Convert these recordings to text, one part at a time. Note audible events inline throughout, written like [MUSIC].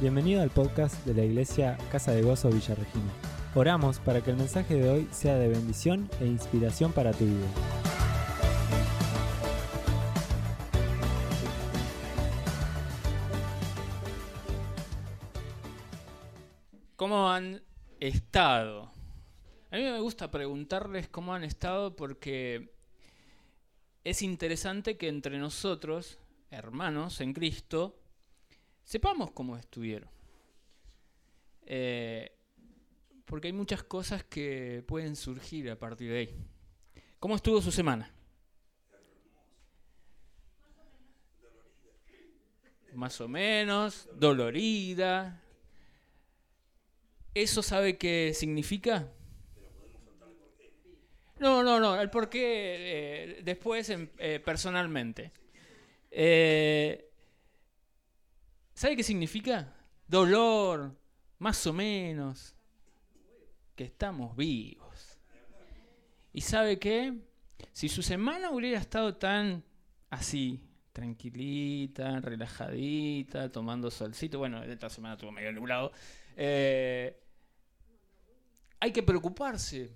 Bienvenido al podcast de la iglesia Casa de Gozo Villa Regina. Oramos para que el mensaje de hoy sea de bendición e inspiración para tu vida. ¿Cómo han estado? A mí me gusta preguntarles cómo han estado porque es interesante que entre nosotros, hermanos en Cristo, sepamos cómo estuvieron. Eh, porque hay muchas cosas que pueden surgir a partir de ahí. ¿Cómo estuvo su semana? Más o menos, dolorida. ¿Eso sabe qué significa? No, no, no, el por qué eh, después eh, personalmente. Eh, ¿Sabe qué significa? Dolor, más o menos, que estamos vivos. ¿Y sabe qué? Si su semana hubiera estado tan así, tranquilita, relajadita, tomando solcito, bueno, esta semana estuvo medio nublado, eh, hay que preocuparse.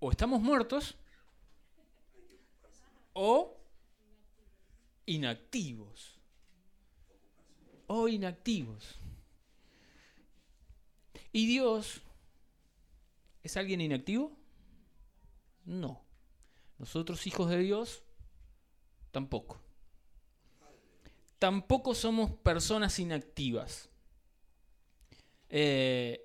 O estamos muertos o inactivos o inactivos. ¿Y Dios es alguien inactivo? No. Nosotros hijos de Dios, tampoco. Tampoco somos personas inactivas. Eh,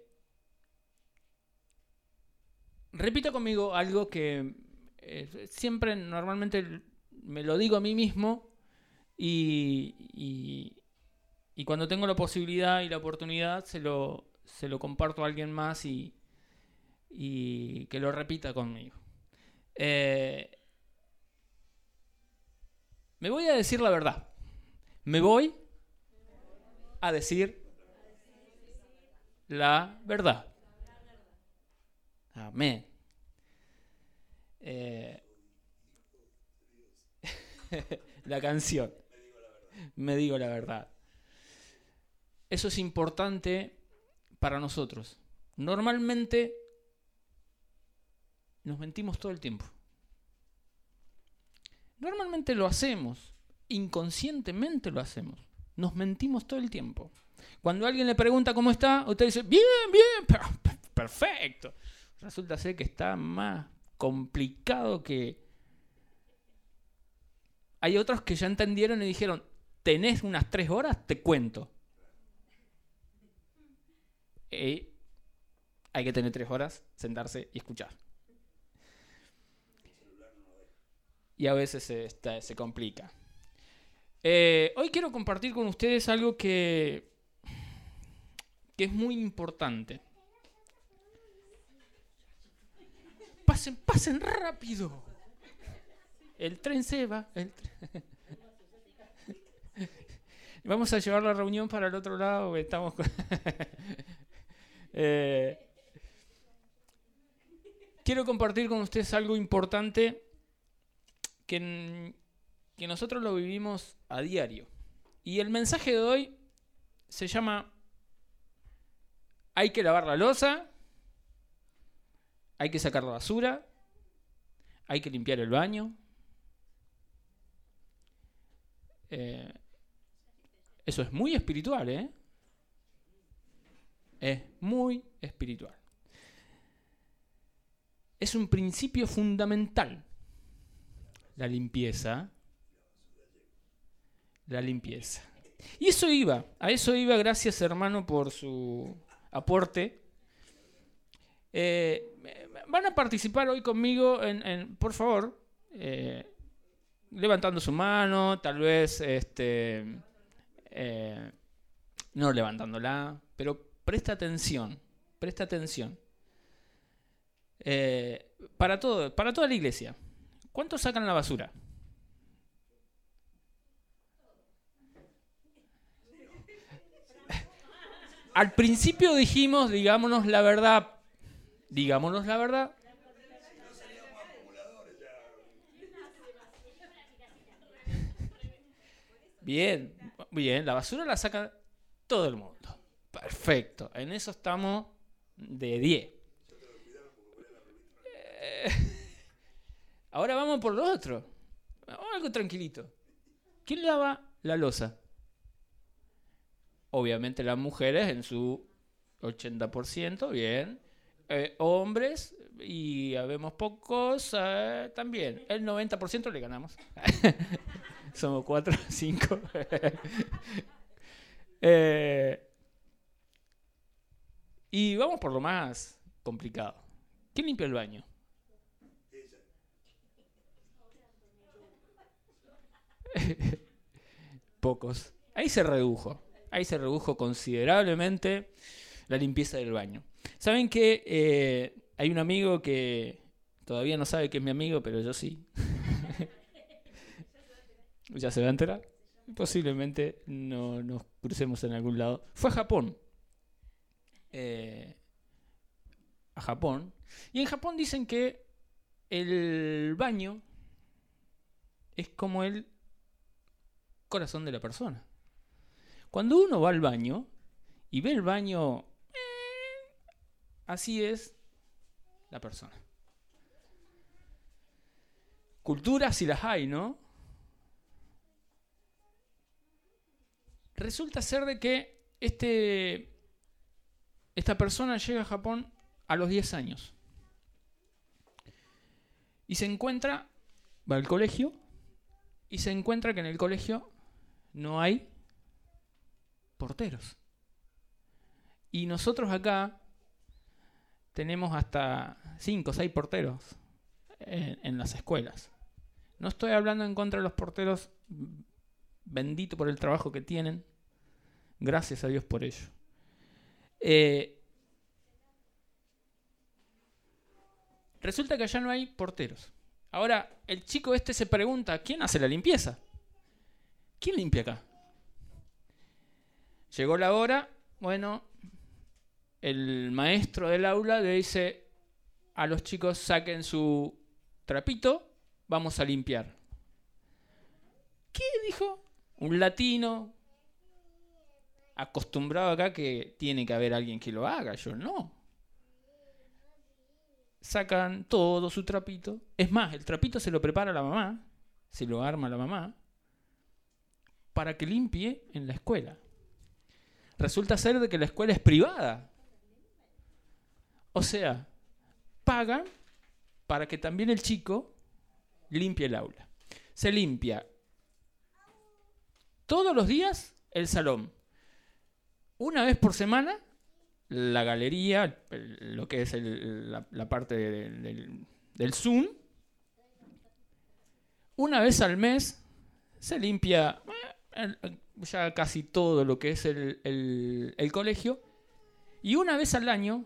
repita conmigo algo que eh, siempre normalmente me lo digo a mí mismo y, y cuando tengo la posibilidad y la oportunidad, se lo, se lo comparto a alguien más y, y que lo repita conmigo. Eh, me voy a decir la verdad. Me voy a decir la verdad. Amén. Eh, [LAUGHS] la canción. Me digo la verdad. Eso es importante para nosotros. Normalmente nos mentimos todo el tiempo. Normalmente lo hacemos, inconscientemente lo hacemos. Nos mentimos todo el tiempo. Cuando alguien le pregunta cómo está, usted dice, bien, bien, perfecto. Resulta ser que está más complicado que... Hay otros que ya entendieron y dijeron, tenés unas tres horas, te cuento. Y hay que tener tres horas, sentarse y escuchar. Y a veces se, se complica. Eh, hoy quiero compartir con ustedes algo que, que es muy importante. Pasen, pasen rápido. El tren se va. [LAUGHS] Vamos a llevar la reunión para el otro lado. Estamos [LAUGHS] Eh, quiero compartir con ustedes algo importante que, que nosotros lo vivimos a diario. Y el mensaje de hoy se llama hay que lavar la losa, hay que sacar la basura, hay que limpiar el baño. Eh, eso es muy espiritual, ¿eh? Es muy espiritual. Es un principio fundamental. La limpieza. La limpieza. Y eso iba, a eso iba, gracias hermano por su aporte. Eh, van a participar hoy conmigo en, por favor, eh, levantando su mano, tal vez este, eh, no levantándola, pero presta atención, presta atención. Eh, para, todo, para toda la iglesia, ¿cuántos sacan la basura? [LAUGHS] Al principio dijimos, digámonos la verdad, digámonos la verdad. Bien, bien, la basura la saca Todo el mundo. Perfecto. En eso estamos de 10. Eh, [LAUGHS] ahora vamos por lo otro. algo tranquilito. ¿Quién lava la losa? Obviamente las mujeres en su 80%, bien. Eh, hombres, y habemos pocos, eh, también. El 90% le ganamos. [LAUGHS] Somos 4, 5. [LAUGHS] Eh, y vamos por lo más complicado. ¿Quién limpia el baño? [LAUGHS] Pocos. Ahí se redujo. Ahí se redujo considerablemente la limpieza del baño. Saben que eh, hay un amigo que todavía no sabe que es mi amigo, pero yo sí. [LAUGHS] ya se va a enterar. Posiblemente no nos crucemos en algún lado. Fue a Japón. Eh, a Japón. Y en Japón dicen que el baño es como el corazón de la persona. Cuando uno va al baño y ve el baño, eh, así es la persona. Culturas si las hay, ¿no? Resulta ser de que este, esta persona llega a Japón a los 10 años. Y se encuentra, va al colegio, y se encuentra que en el colegio no hay porteros. Y nosotros acá tenemos hasta 5 o 6 porteros en, las escuelas. No estoy hablando en contra de los porteros, bendito por el trabajo que tienen, gracias a Dios por ello. Eh, resulta que allá no hay porteros. Ahora, el chico este se pregunta, ¿quién hace la limpieza? ¿Quién limpia acá? Llegó la hora, bueno, el maestro del aula le dice a los chicos saquen su trapito, vamos a limpiar. ¿Qué dijo? Un latino acostumbrado acá que tiene que haber alguien que lo haga, yo no. Sacan todo su trapito. Es más, el trapito se lo prepara la mamá, se lo arma la mamá, para que limpie en la escuela resulta ser de que la escuela es privada. O sea, pagan para que también el chico limpie el aula. Se limpia todos los días el salón. Una vez por semana la galería, lo que es la, parte del, Zoom. Una vez al mes se limpia ya casi todo lo que es el, colegio. Y una vez al año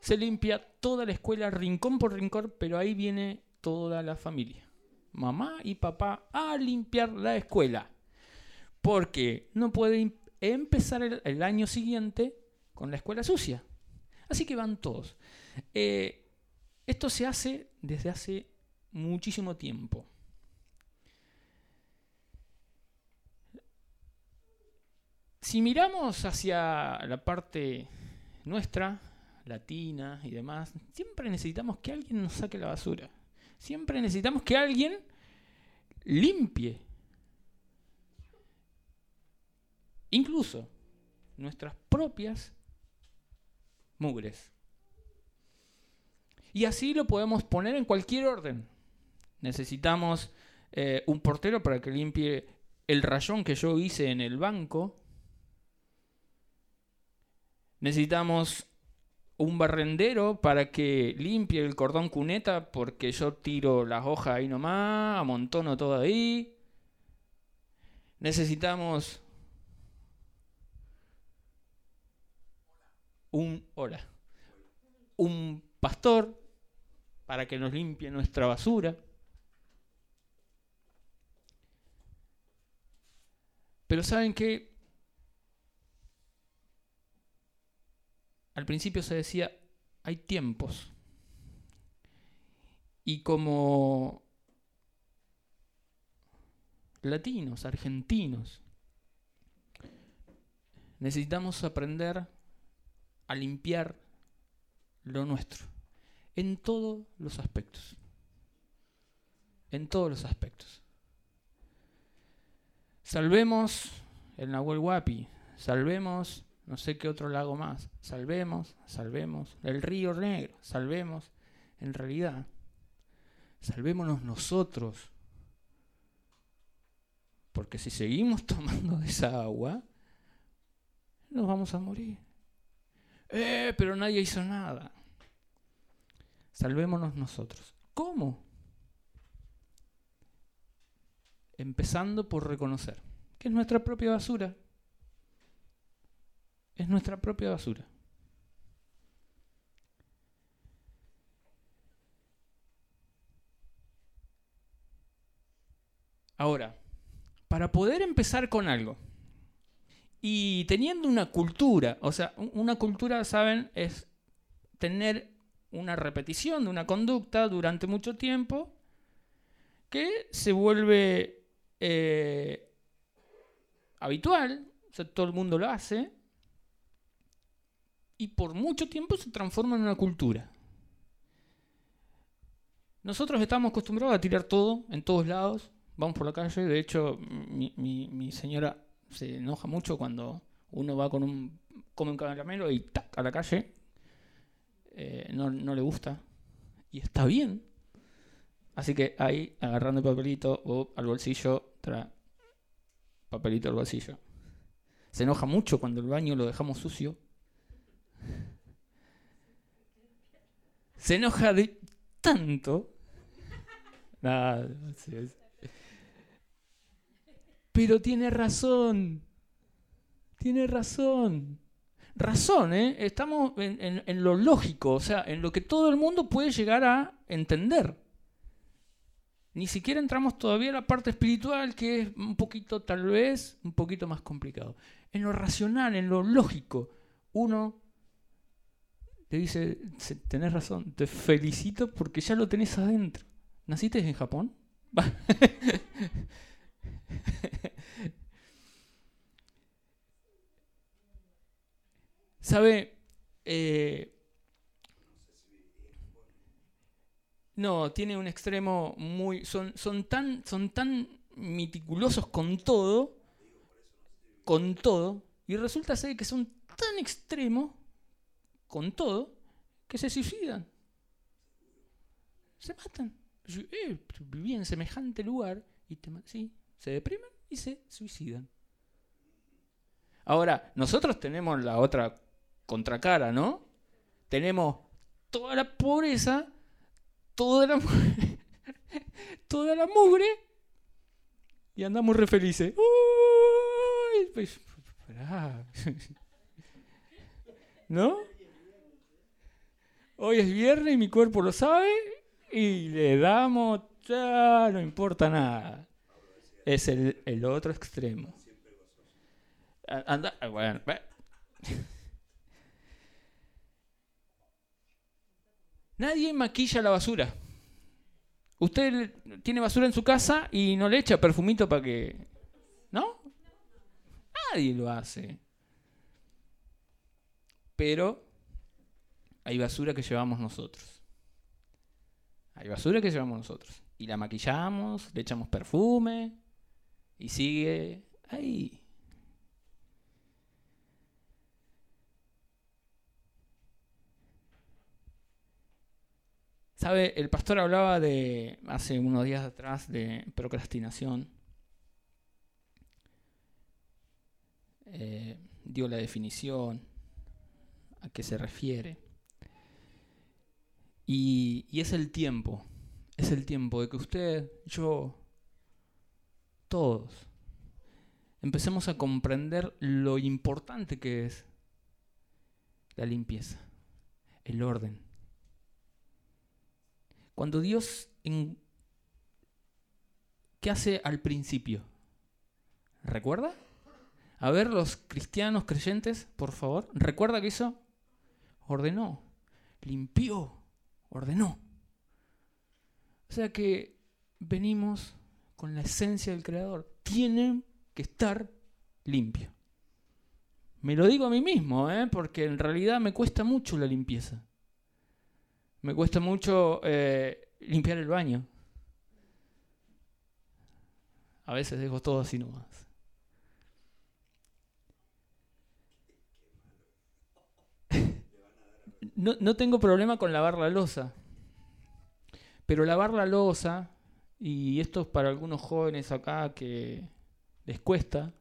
se limpia toda la escuela, rincón por rincón, pero ahí viene toda la familia. Mamá y papá a limpiar la escuela. Porque no puede empezar el, año siguiente con la escuela sucia. Así que van todos. Eh, esto se hace desde hace muchísimo tiempo. Si miramos hacia la parte nuestra, latina y demás, siempre necesitamos que alguien nos saque la basura. Siempre necesitamos que alguien limpie. Incluso nuestras propias mugres. Y así lo podemos poner en cualquier orden. Necesitamos eh, un portero para que limpie el rayón que yo hice en el banco Necesitamos un barrendero para que limpie el cordón cuneta porque yo tiro las hojas ahí nomás, amontono todo ahí. Necesitamos un hola, un pastor para que nos limpie nuestra basura. Pero saben que al principio se decía, hay tiempos. Y como latinos, argentinos, necesitamos aprender a limpiar lo nuestro, en todos los aspectos. En todos los aspectos. Salvemos el Nahuel Huapi, salvemos no sé qué otro lago más, salvemos, salvemos el río negro, salvemos, en realidad, salvémonos nosotros. Porque si seguimos [LAUGHS] tomando esa agua, nos vamos a morir. Eh, pero nadie hizo nada. Salvémonos nosotros. ¿Cómo? Empezando por reconocer que es nuestra propia basura. Es nuestra propia basura. Ahora, para poder empezar con algo, y teniendo una cultura, o sea, una cultura, ¿saben? Es tener una repetición de una conducta durante mucho tiempo que se vuelve eh, habitual, o sea, todo el mundo lo hace, y por mucho tiempo se transforma en una cultura. Nosotros estamos acostumbrados a tirar todo en todos lados, vamos por la calle, de hecho mi, mi señora se enoja mucho cuando uno va con un come un caramelo y tac a la calle. Eh, no, le gusta. Y está bien. Así que ahí, agarrando el papelito o al bolsillo, trae papelito al bolsillo. Se enoja mucho cuando el baño lo dejamos sucio. Se enoja de tanto. [LAUGHS] Nada, pero tiene razón. Tiene razón. Razón, ¿eh? Estamos en, lo lógico, o sea, en lo que todo el mundo puede llegar a entender. Ni siquiera entramos todavía en la parte espiritual, que es un poquito, tal vez, un poquito más complicado. En lo racional, en lo lógico, uno te dice, tenés razón, te felicito porque ya lo tenés adentro. ¿Naciste en Japón? [LAUGHS] [LAUGHS] ¿Sabe? Eh, no, tiene un extremo muy... Son, son, tan, son tan meticulosos con todo, con todo, y resulta ser que son tan extremos con todo, que se suicidan. Se matan. Eh, viví en semejante lugar y te, sí, se deprimen y se suicidan. Ahora, nosotros tenemos la otra contracara, ¿no? Tenemos toda la pobreza, toda la, [LAUGHS] toda la mugre y andamos re felices. Uy, pues, [LAUGHS] ¿No? Hoy es viernes y mi cuerpo lo sabe y le damos, ya no importa nada. Es el, el otro extremo. Anda, bueno, Nadie maquilla la basura. Usted tiene basura en su casa y no le echa perfumito para que... ¿No? Nadie lo hace. Pero hay basura que llevamos nosotros. Hay basura que llevamos nosotros. Y la maquillamos, le echamos perfume y sigue ahí. Sabe, el pastor hablaba de, hace unos días atrás, de procrastinación. Eh, dio la definición, a qué se refiere. Y, y es el tiempo, es el tiempo de que usted, yo, todos, empecemos a comprender lo importante que es la limpieza, el orden cuando Dios, ¿qué hace al principio? ¿Recuerda? A ver, los cristianos creyentes, por favor, ¿recuerda que hizo? Ordenó, limpió, ordenó. O sea que venimos con la esencia del Creador. Tienen que estar limpio. Me lo digo a mí mismo, ¿eh? porque en realidad me cuesta mucho la limpieza. Me cuesta mucho eh, limpiar el baño. A veces dejo todo así nomás. [LAUGHS] No, no tengo problema con lavar la losa. Pero lavar la losa, y esto es para algunos jóvenes acá que les cuesta,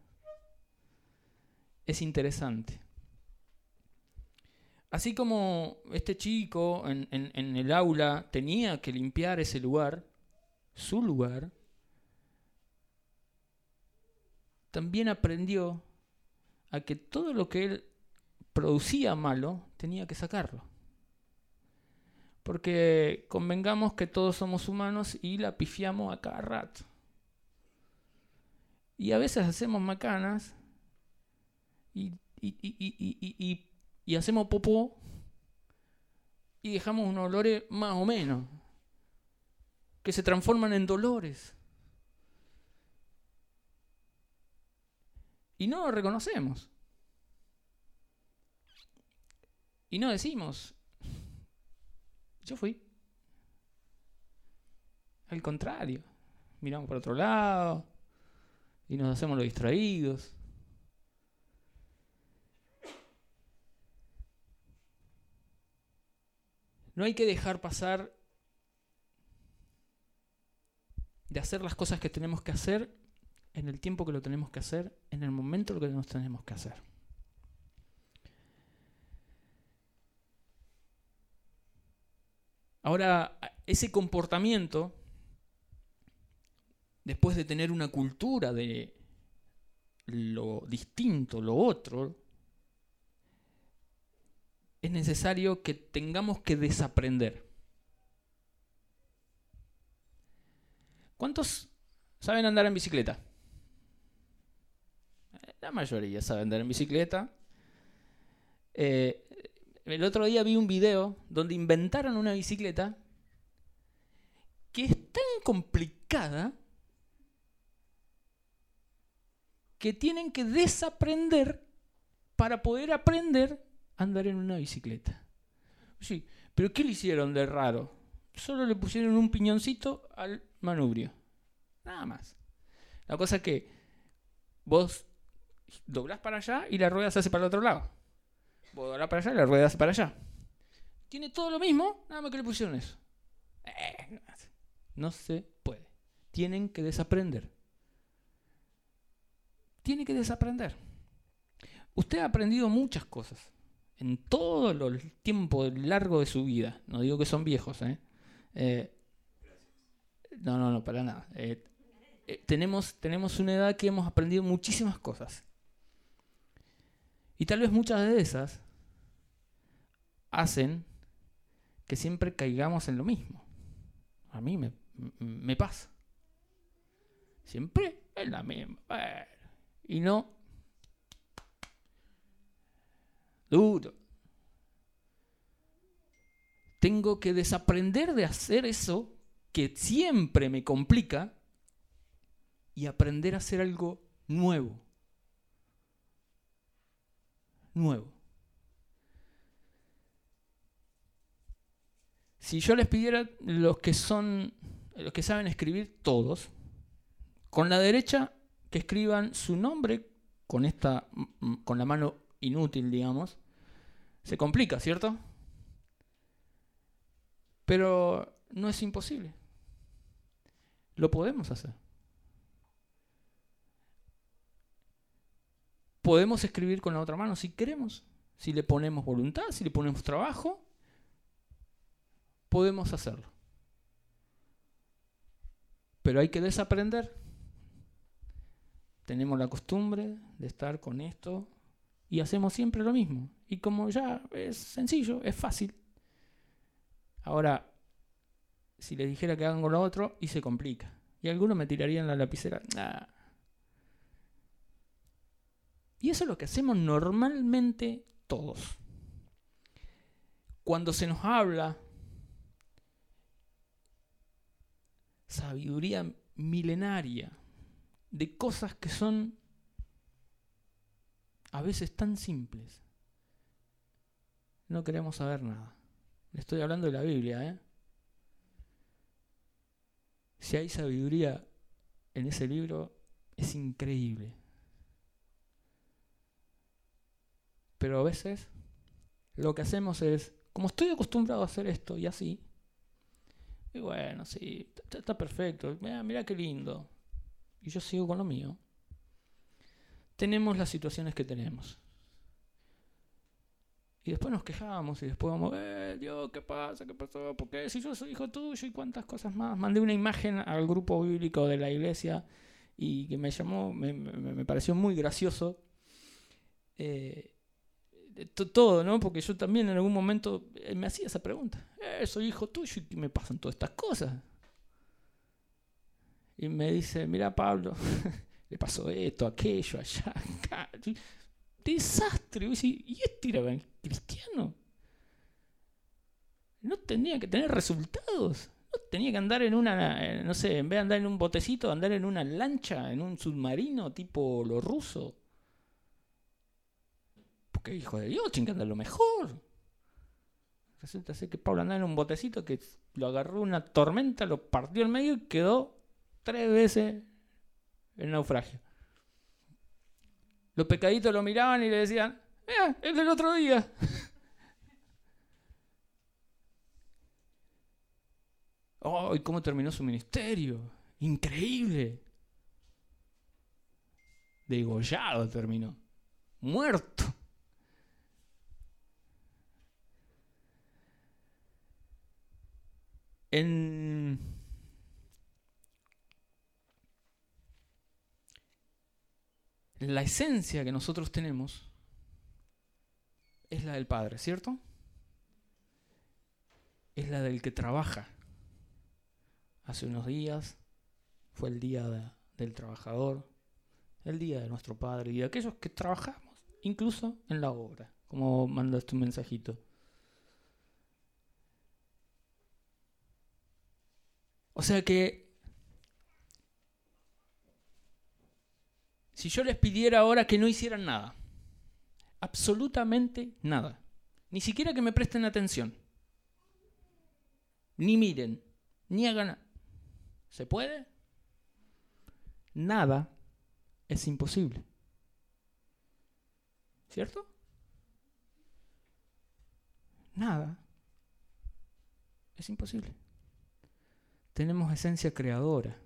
es interesante. Así como este chico en, el aula tenía que limpiar ese lugar, su lugar, también aprendió a que todo lo que él producía malo tenía que sacarlo. Porque convengamos que todos somos humanos y la pifiamos a cada rato. Y a veces hacemos macanas y, y, hacemos popó y dejamos unos olores más o menos que se transforman en dolores. Y no lo reconocemos. Y no decimos, yo fui. Al contrario, miramos por otro lado y nos hacemos los distraídos. No hay que dejar pasar de hacer las cosas que tenemos que hacer en el tiempo que lo tenemos que hacer, en el momento que nos tenemos que hacer. Ahora, ese comportamiento, después de tener una cultura de lo distinto, lo otro, es necesario que tengamos que desaprender. ¿Cuántos saben andar en bicicleta? La mayoría sabe andar en bicicleta. Eh, el otro día vi un video donde inventaron una bicicleta que es tan complicada que tienen que desaprender para poder aprender andar en una bicicleta. Sí, pero ¿qué le hicieron de raro? Solo le pusieron un piñoncito al manubrio. Nada más. La cosa es que vos doblás para allá y la rueda se hace para el otro lado. Vos doblás para allá y la rueda se hace para allá. Tiene todo lo mismo, nada más que le pusieron eso. Eh, no se puede. Tienen que desaprender. Tiene que desaprender. Usted ha aprendido muchas cosas en todo el tiempo largo de su vida. No digo que son viejos, ¿eh? eh no, no, no, para nada. Eh, tenemos, tenemos una edad que hemos aprendido muchísimas cosas. Y tal vez muchas de esas hacen que siempre caigamos en lo mismo. A mí me, pasa. Siempre es la misma. Y no. Tengo que desaprender de hacer eso que siempre me complica y aprender a hacer algo nuevo nuevo. Si yo les pidiera los que son, los que saben escribir todos, con la derecha que escriban su nombre con esta, con la mano inútil, digamos, se complica, ¿cierto? Pero no es imposible. Lo podemos hacer. Podemos escribir con la otra mano si queremos, si le ponemos voluntad, si le ponemos trabajo, podemos hacerlo. Pero hay que desaprender. Tenemos la costumbre de estar con esto y hacemos siempre lo mismo. Y como ya es sencillo, es fácil. Ahora, si les dijera que hagan con lo otro, y se complica. Y algunos me tirarían la lapicera. Y eso es lo que hacemos normalmente todos. Cuando se nos habla sabiduría milenaria de cosas que son a veces tan simples, no queremos saber nada. Estoy hablando de la Biblia, ¿eh? Si hay sabiduría en ese libro, es increíble. Pero a veces lo que hacemos es, como estoy acostumbrado a hacer esto y así, y bueno, sí, está, perfecto, mira, mira qué lindo. Y yo sigo con lo mío. Tenemos las situaciones que tenemos. Y después nos quejamos y después vamos, eh, Dios, ¿qué pasa? ¿Qué pasó? ¿Por qué? Si yo soy hijo tuyo y cuántas cosas más. Mandé una imagen al grupo bíblico de la iglesia y que me llamó, me, me, pareció muy gracioso. Eh, todo, ¿no? Porque yo también en algún momento eh, me hacía esa pregunta. Eh, soy hijo tuyo y me pasan todas estas cosas. Y me dice, mira Pablo, [LAUGHS] le pasó esto, aquello, allá, [LAUGHS] desastre. Y este era cristiano. No tenía que tener resultados. No tenía que andar en una, eh, no sé, en vez de andar en un botecito, andar en una lancha, en un submarino tipo lo ruso. Porque hijo de Dios, tiene que andar lo mejor. Resulta ser que Pablo andaba en un botecito que lo agarró una tormenta, lo partió en medio y quedó tres veces en naufragio. Los pecaditos lo miraban y le decían, eh, es del otro día. [LAUGHS] oh, ¿y cómo terminó su ministerio? Increíble. Degollado terminó. Muerto. En la esencia que nosotros tenemos es la del Padre, ¿cierto? Es la del que trabaja. Hace unos días fue el día del trabajador, el día de nuestro Padre y de aquellos que trabajamos, incluso en la obra, como mandaste tu mensajito. O sea que Si yo les pidiera ahora que no hicieran nada, absolutamente nada, ni siquiera que me presten atención, ni miren, ni hagan... ¿Se puede? Nada es imposible. ¿Cierto? Nada es imposible. Tenemos esencia creadora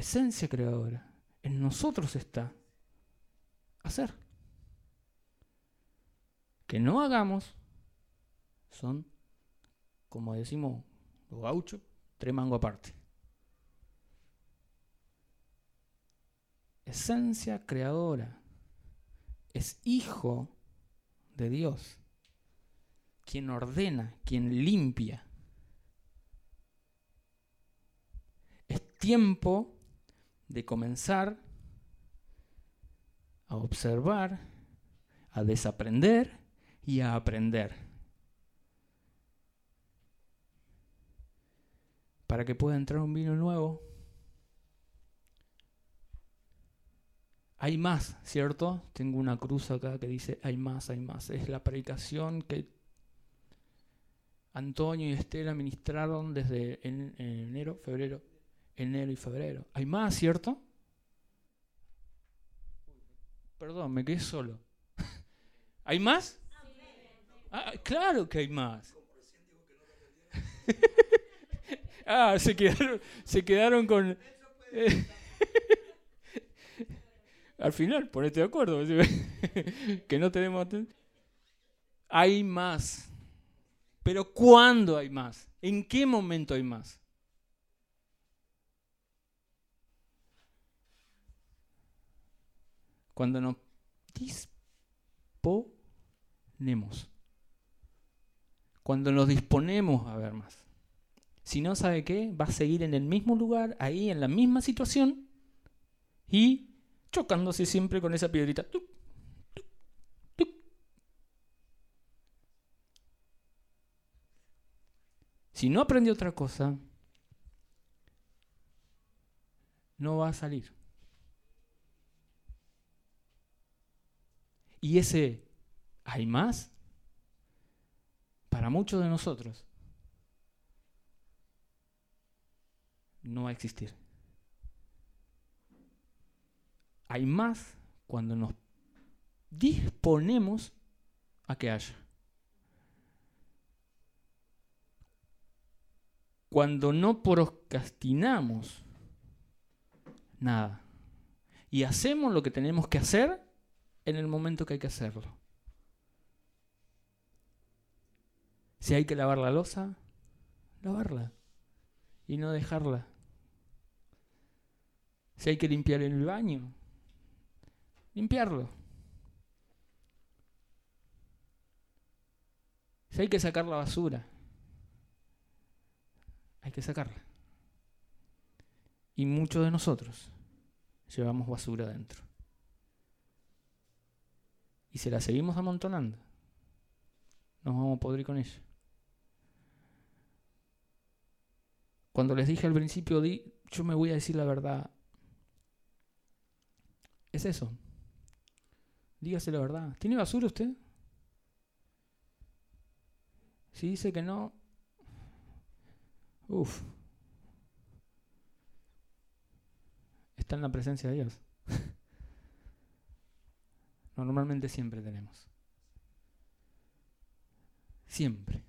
esencia creadora. En nosotros está hacer. Que no hagamos son, como decimos los gauchos, tres mangos aparte. Esencia creadora. Es hijo de Dios. Quien ordena, quien limpia. Es tiempo de comenzar a observar, a desaprender y a aprender. Para que pueda entrar un vino nuevo. Hay más, ¿cierto? Tengo una cruz acá que dice hay más, hay más. Es la predicación que Antonio y Estela ministraron desde enero, febrero, enero y febrero. Hay más, ¿cierto? Perdón, me quedé solo. [LAUGHS] ¿Hay más? Ah, claro que hay más. [LAUGHS] ah, se quedaron, se quedaron con... [LAUGHS] al final, ponete de acuerdo. que no tenemos... Hay más. Pero ¿cuándo hay más? ¿En qué momento hay más? Cuando nos disponemos. Cuando nos disponemos a ver más. Si no sabe qué, va a seguir en el mismo lugar, ahí en la misma situación y chocándose siempre con esa piedrita. Si no aprende otra cosa, no va a salir. Y ese ¿hay más? Para muchos de nosotros no va a existir. Hay más cuando nos disponemos a que haya. Cuando no procrastinamos nada y hacemos lo que tenemos que hacer en el momento que hay que hacerlo. Si hay que lavar la losa, lavarla y no dejarla. Si hay que limpiar el baño, limpiarlo. Si hay que sacar la basura, hay que sacarla. Y muchos de nosotros llevamos basura dentro. Y si la seguimos amontonando, nos vamos a podrir con ella. Cuando les dije al principio, di, yo me voy a decir la verdad, es eso. Dígase la verdad. ¿Tiene basura usted? Si dice que no, uff, está en la presencia de Dios. Normalmente siempre tenemos. Siempre.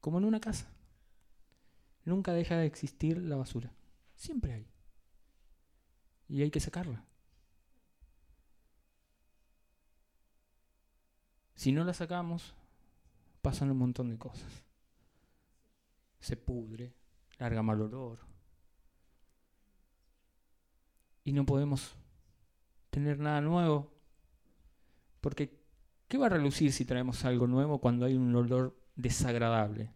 Como en una casa. Nunca deja de existir la basura. Siempre hay. Y hay que sacarla. Si no la sacamos, pasan un montón de cosas. Se pudre, larga mal olor. Y no podemos tener nada nuevo. Porque, ¿qué va a relucir si traemos algo nuevo cuando hay un olor desagradable?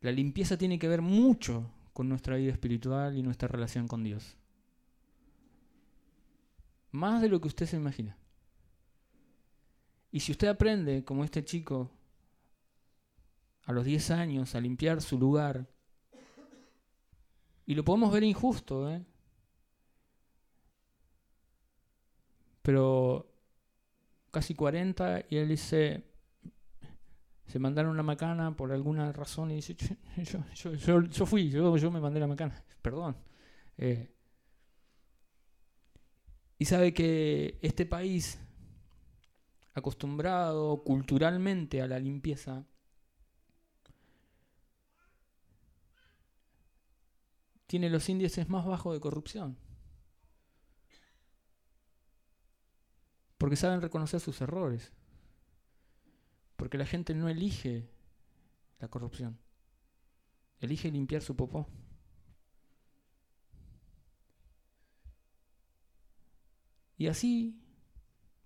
La limpieza tiene que ver mucho con nuestra vida espiritual y nuestra relación con Dios. Más de lo que usted se imagina. Y si usted aprende, como este chico, a los 10 años, a limpiar su lugar, y lo podemos ver injusto, ¿eh? Pero casi 40 y él dice, se mandaron una macana por alguna razón y dice, yo, fui, yo, me mandé la macana, perdón. Eh, y sabe que este país, acostumbrado culturalmente a la limpieza, tiene los índices más bajos de corrupción. Porque saben reconocer sus errores. Porque la gente no elige la corrupción. Elige limpiar su popó. Y así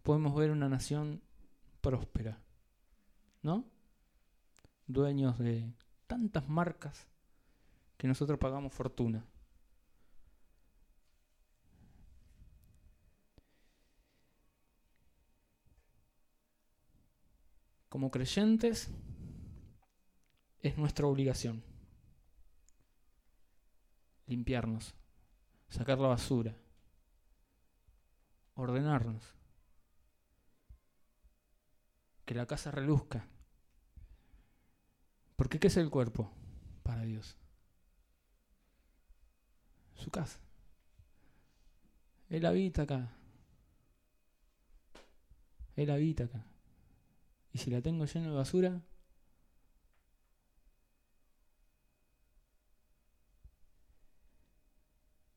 podemos ver una nación próspera, ¿no? Dueños de tantas marcas que nosotros pagamos fortuna. Como creyentes, es nuestra obligación limpiarnos, sacar la basura, ordenarnos, que la casa reluzca. Porque ¿qué es el cuerpo para Dios? Su casa. Él habita acá. Él habita acá. Y si la tengo llena de basura,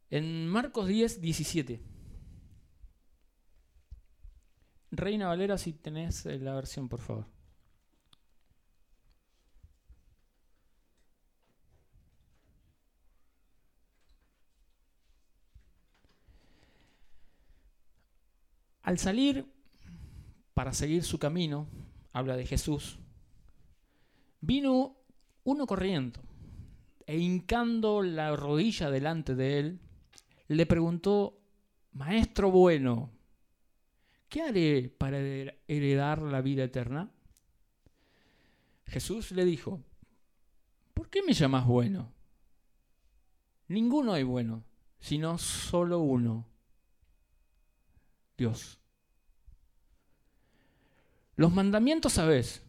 en Marcos 10, 17. Reina Valera, si tenés eh, la versión, por favor. Al salir para seguir su camino, habla de Jesús, vino uno corriendo e hincando la rodilla delante de él, le preguntó, Maestro bueno, ¿qué haré para heredar la vida eterna? Jesús le dijo, ¿por qué me llamas bueno? Ninguno hay bueno, sino solo uno, Dios. Los mandamientos sabes,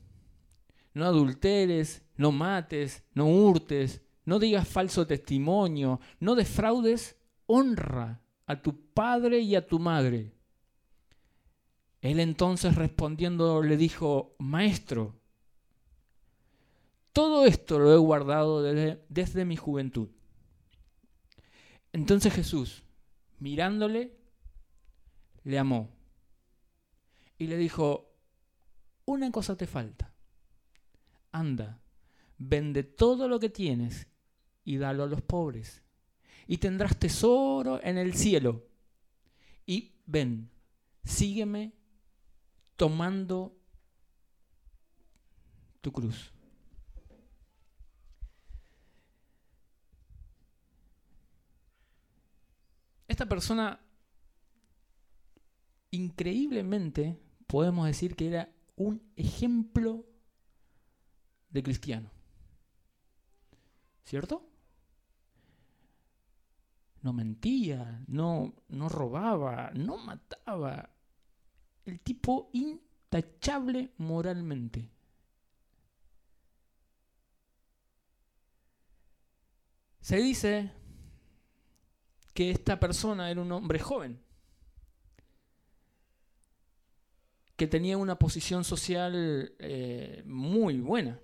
no adulteres, no mates, no hurtes, no digas falso testimonio, no defraudes, honra a tu padre y a tu madre. Él entonces respondiendo le dijo, Maestro, todo esto lo he guardado desde, desde mi juventud. Entonces Jesús, mirándole, le amó y le dijo, una cosa te falta. Anda, vende todo lo que tienes y dalo a los pobres. Y tendrás tesoro en el cielo. Y ven, sígueme tomando tu cruz. Esta persona, increíblemente, podemos decir que era un ejemplo de cristiano. ¿Cierto? No mentía, no, no robaba, no mataba. El tipo intachable moralmente. Se dice que esta persona era un hombre joven, que tenía una posición social eh, muy buena,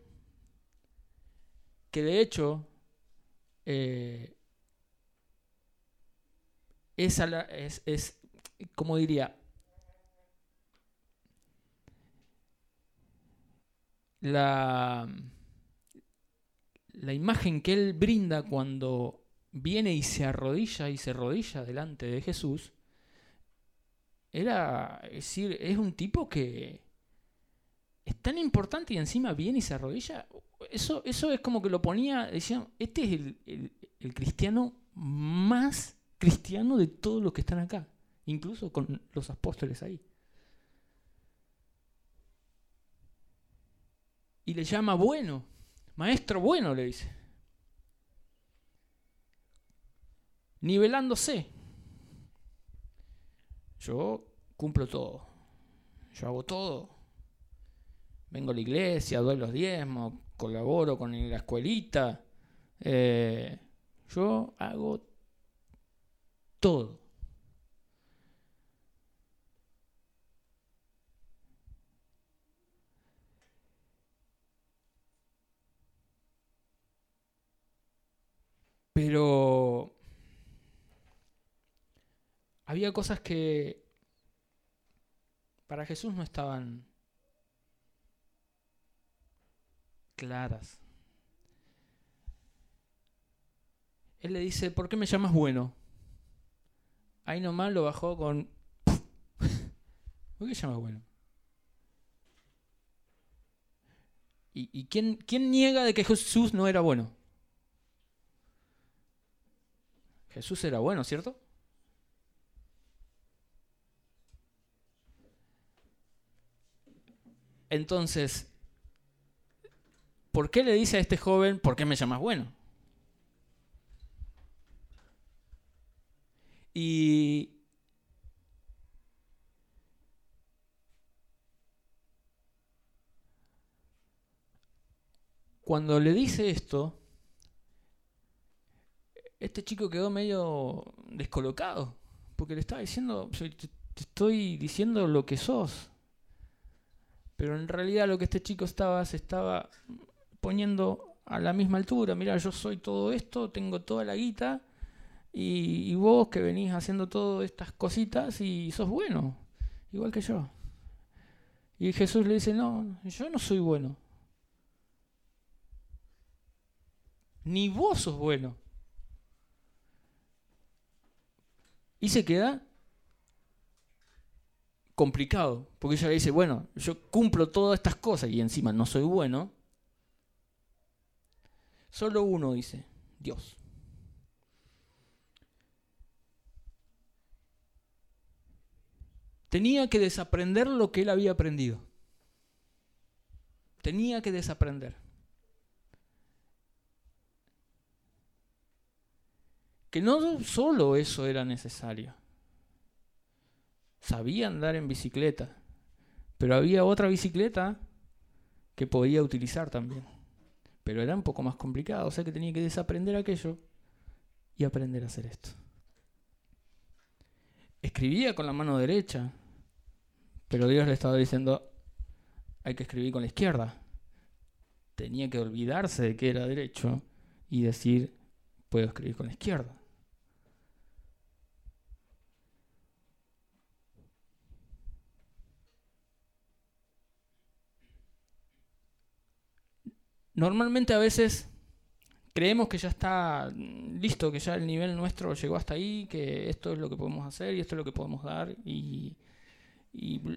que de hecho eh, es, es, como diría, la, la imagen que él brinda cuando viene y se arrodilla y se arrodilla delante de Jesús, era, es decir, es un tipo que es tan importante y encima viene y se arrodilla. Eso, eso es como que lo ponía, decían, este es el, el cristiano más cristiano de todos los que están acá, incluso con los apóstoles ahí. Y le llama bueno, maestro bueno, le dice. nivelándose. Yo cumplo todo. Yo hago todo. Vengo a la iglesia, doy los diezmos, colaboro con la escuelita. Eh, yo hago todo. Pero había cosas que para Jesús no estaban claras. Él le dice, ¿por qué me llamas bueno? Ahí nomás lo bajó con... [LAUGHS] ¿Por qué llamas bueno? ¿Y, quién, quién niega de que Jesús no era bueno? Jesús era bueno, ¿cierto? Entonces, ¿por qué le dice a este joven, ¿por qué me llamas bueno? Y cuando le dice esto, este chico quedó medio descolocado, porque le estaba diciendo, te estoy diciendo lo que sos. Pero en realidad lo que este chico estaba, se estaba poniendo a la misma altura. Mira, yo soy todo esto, tengo toda la guita, y, y vos que venís haciendo todas estas cositas y sos bueno, igual que yo. Y Jesús le dice, no, yo no soy bueno. Ni vos sos bueno. Y se queda complicado, porque ella le dice, bueno, yo cumplo todas estas cosas y encima no soy bueno. Solo uno dice, Dios. Tenía que desaprender lo que él había aprendido. Tenía que desaprender. que no solo eso era necesario. Sabía andar en bicicleta, pero había otra bicicleta que podía utilizar también. Pero era un poco más complicado, o sea que tenía que desaprender aquello y aprender a hacer esto. Escribía con la mano derecha, pero Dios le estaba diciendo, hay que escribir con la izquierda. Tenía que olvidarse de que era derecho y decir, puedo escribir con la izquierda. Normalmente a veces creemos que ya está listo, que ya el nivel nuestro llegó hasta ahí, que esto es lo que podemos hacer y esto es lo que podemos dar y,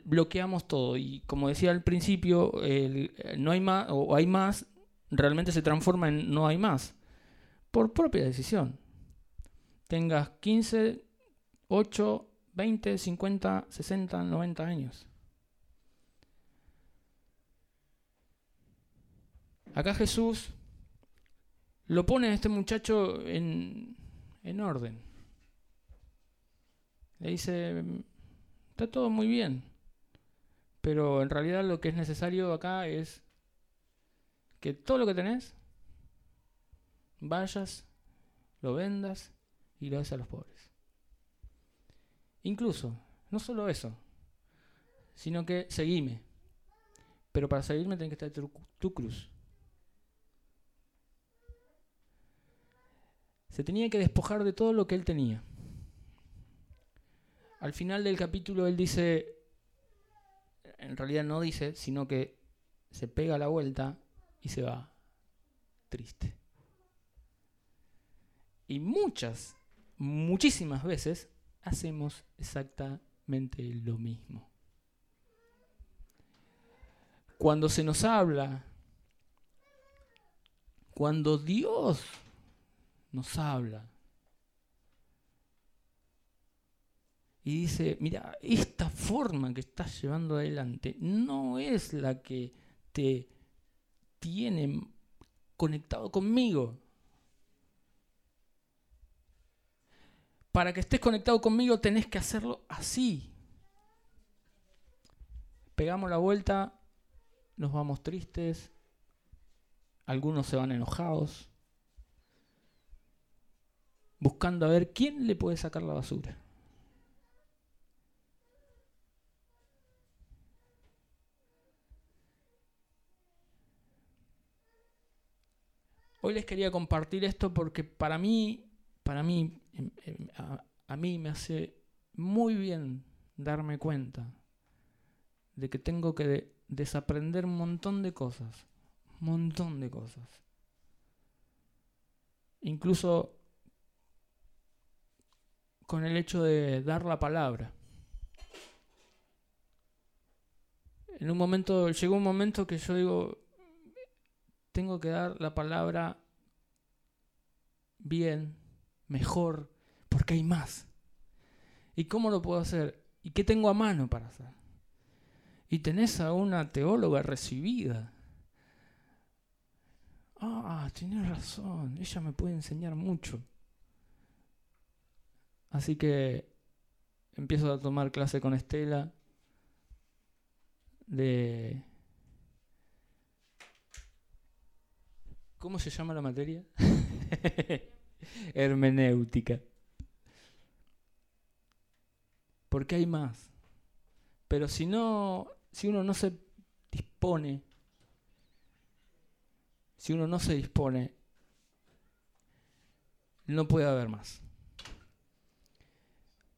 bloqueamos todo. Y como decía al principio, el, no hay más o hay más realmente se transforma en no hay más por propia decisión. Tengas 15, 8, 20, 50, 60, 90 años. Acá Jesús lo pone a este muchacho en, en orden. Le dice, está todo muy bien, pero en realidad lo que es necesario acá es que todo lo que tenés, vayas, lo vendas y lo des a los pobres. Incluso, no solo eso, sino que seguime. Pero para seguirme tiene que estar tu, tu cruz. Se tenía que despojar de todo lo que él tenía. Al final del capítulo él dice, en realidad no dice, sino que se pega la vuelta y se va triste. Y muchas, muchísimas veces hacemos exactamente lo mismo. Cuando se nos habla, cuando Dios nos habla. Y dice, mira, esta forma que estás llevando adelante no es la que te tiene conectado conmigo. Para que estés conectado conmigo tenés que hacerlo así. Pegamos la vuelta, nos vamos tristes, algunos se van enojados, buscando a ver quién le puede sacar la basura. Hoy les quería compartir esto porque para mí, para mí, em, em, a, mí me hace muy bien darme cuenta de que tengo que desaprender un montón de cosas, un montón de cosas. Incluso con el hecho de dar la palabra. En un momento, llegó un momento que yo digo, tengo que dar la palabra bien, mejor, porque hay más. ¿Y cómo lo puedo hacer? ¿Y qué tengo a mano para hacer? Y tenés a una teóloga recibida. Ah, tienes razón, ella me puede enseñar mucho. Así que empiezo a tomar clase con Estela de... ¿Cómo se llama la materia? [LAUGHS] Hermenéutica. Porque hay más. Pero si no, si uno no se dispone, si uno no se dispone, no puede haber más.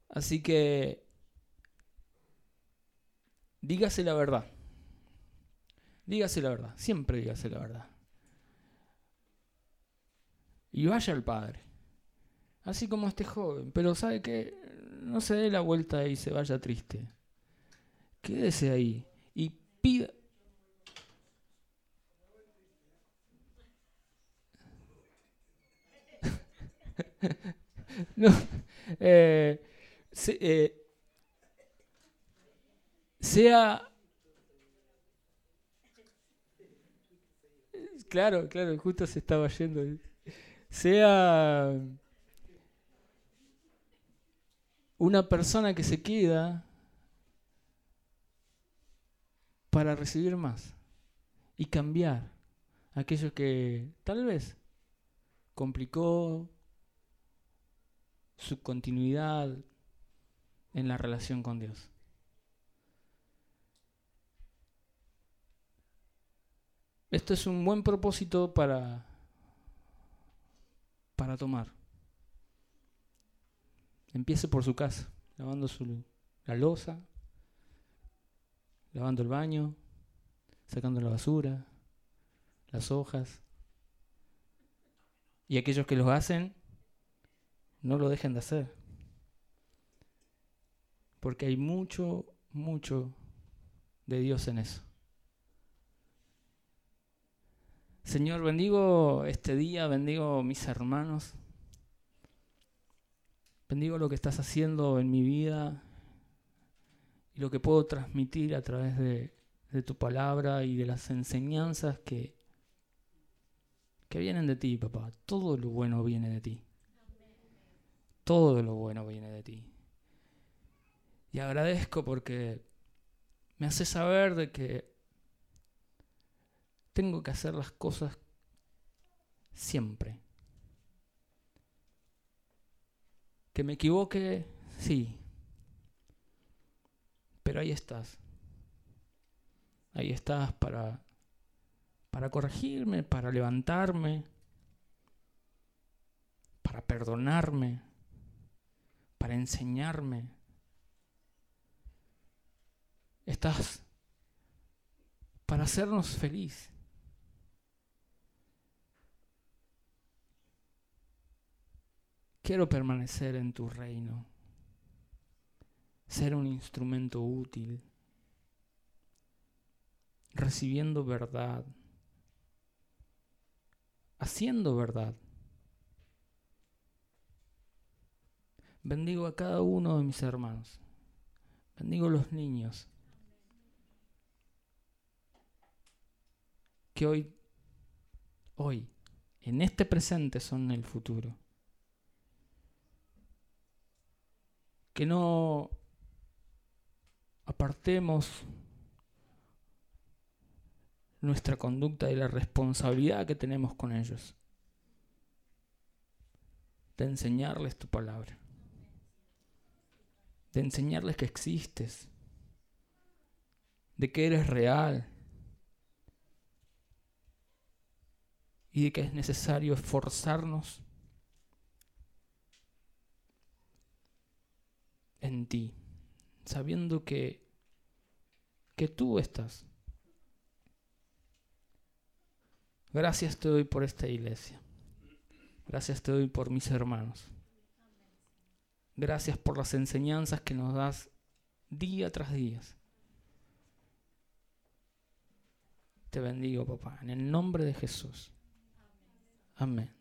Así que dígase la verdad. Dígase la verdad, siempre dígase la verdad. Y vaya al Padre. Así como este joven. Pero sabe que no se dé la vuelta y se vaya triste. Quédese ahí y pida. [LAUGHS] no, eh, eh, sea... Claro, claro, justo se estaba yendo. Sea... una persona que se queda para recibir más y cambiar aquello que tal vez complicó su continuidad en la relación con Dios. Esto es un buen propósito para, para tomar. Empiece por su casa, lavando su, la losa, lavando el baño, sacando la basura, las hojas. Y aquellos que lo hacen, no lo dejen de hacer. Porque hay mucho, mucho de Dios en eso. Señor, bendigo este día, bendigo mis hermanos, bendigo lo que estás haciendo en mi vida y lo que puedo transmitir a través de, tu palabra y de las enseñanzas que, que vienen de ti, papá. Todo lo bueno viene de ti. Todo lo bueno viene de ti. Y agradezco porque me hace saber de que tengo que hacer las cosas siempre. Que me equivoque, sí. Pero ahí estás. Ahí estás para, para corregirme, para levantarme, para perdonarme, para enseñarme. Estás para hacernos feliz. Quiero permanecer en tu reino, ser un instrumento útil, recibiendo verdad, haciendo verdad. Bendigo a cada uno de mis hermanos. Bendigo a los niños. Que hoy, hoy, en este presente son el futuro. que no apartemos nuestra conducta de la responsabilidad que tenemos con ellos, de enseñarles tu palabra, de enseñarles que existes, de que eres real y de que es necesario esforzarnos en ti, sabiendo que, que tú estás. Gracias te doy por esta iglesia. Gracias te doy por mis hermanos. Gracias por las enseñanzas que nos das día tras día. Te bendigo, papá, en el nombre de Jesús. Amén.